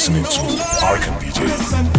listening to Arkan DJ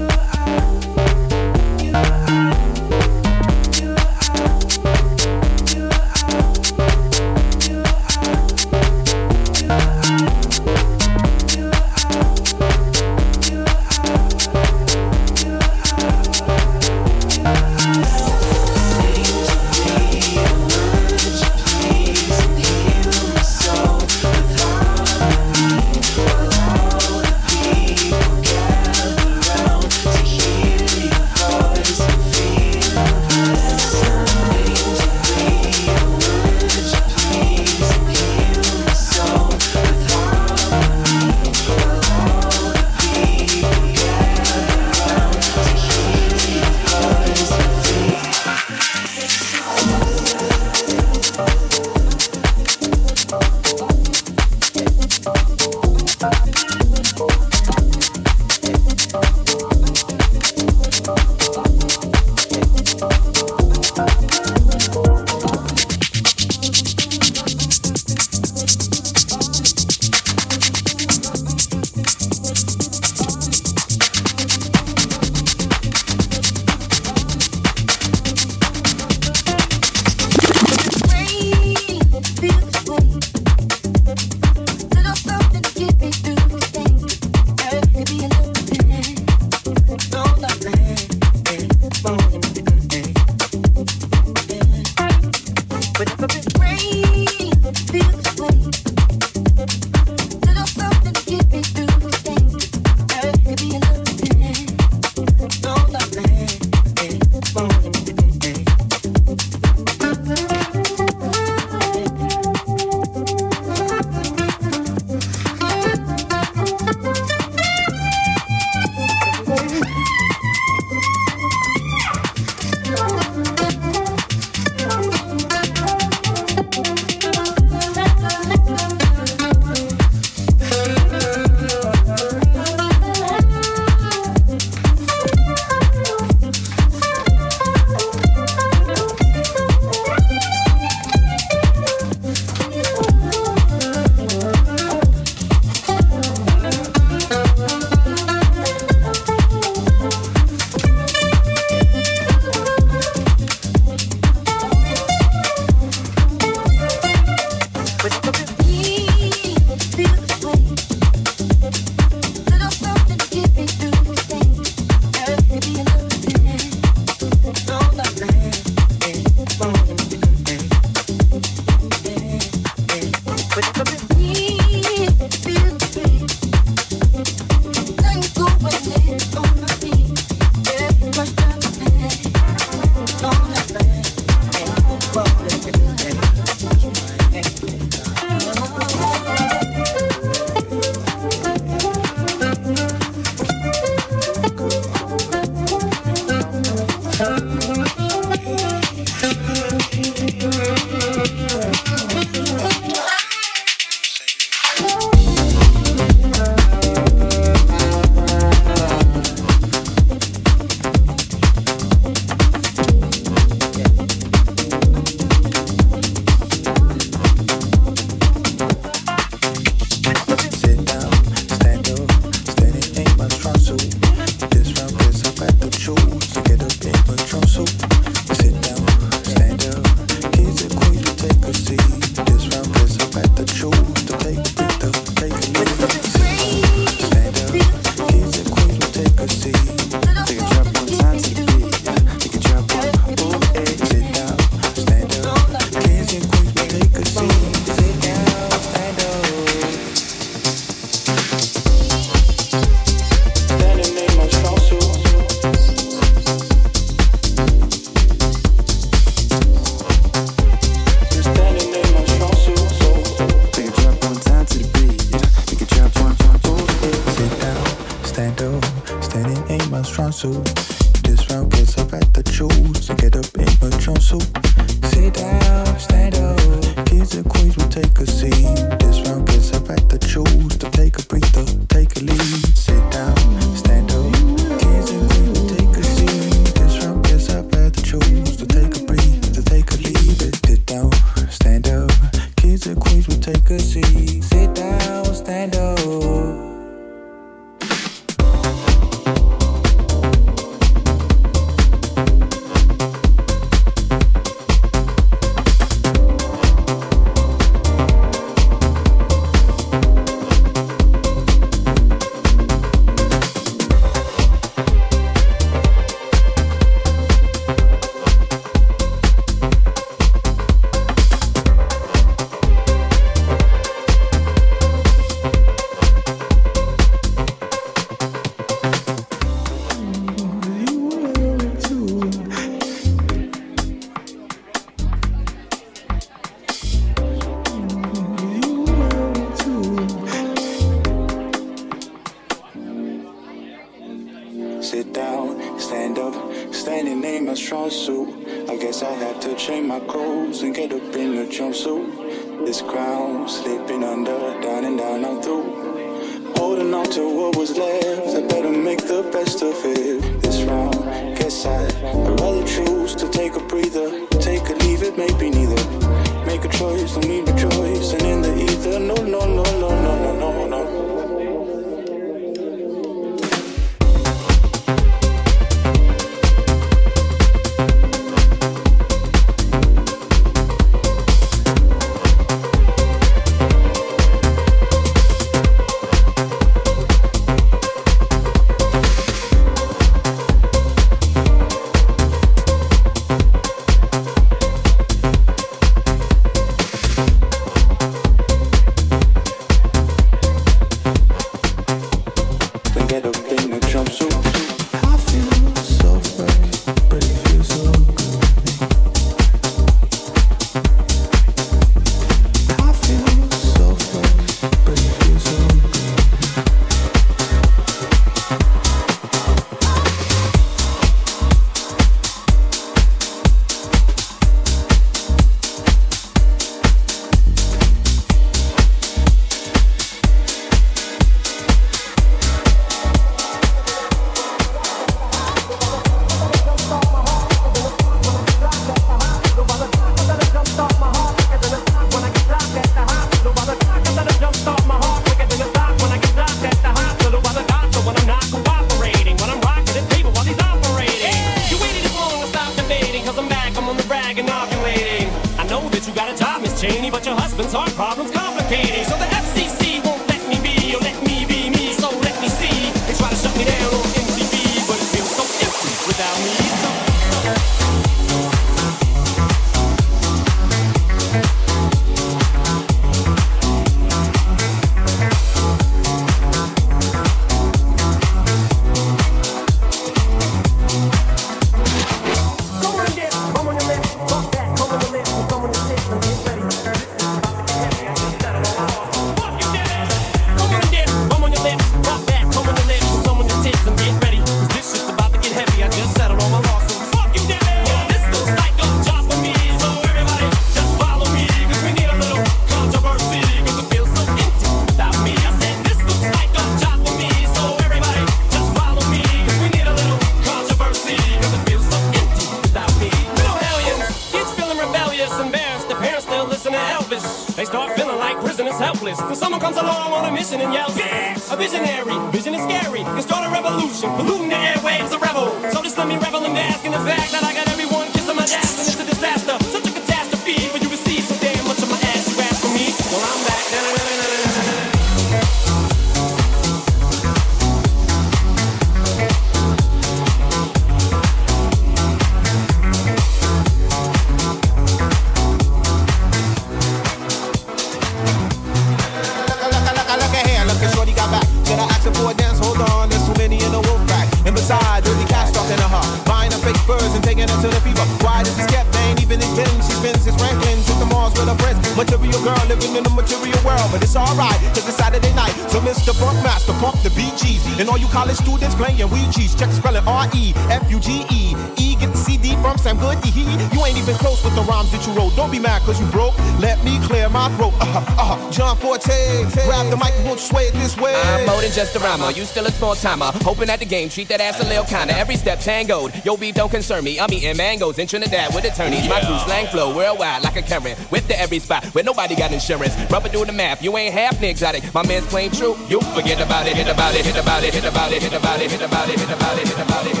small timer. Hoping at the game, treat that ass a little kinda. Every step tangoed. Yo, beef don't concern me. I'm eating mangoes in Trinidad with attorneys. My crew slang flow worldwide like a Karen. With the every spot where nobody got insurance. Rubber doing the math. You ain't half exotic. My man's playing true. You forget about it, hit about it, hit about it, hit about it, hit about it, hit about it, hit about it, hit about it, hit about it,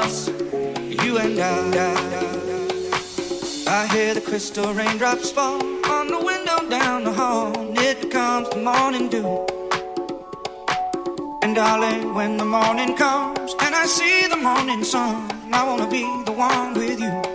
us, you and I. I hear the crystal raindrops fall on the window down the hall. It comes the morning dew. And darling, when the morning comes and I see the morning sun, I wanna be the one with you.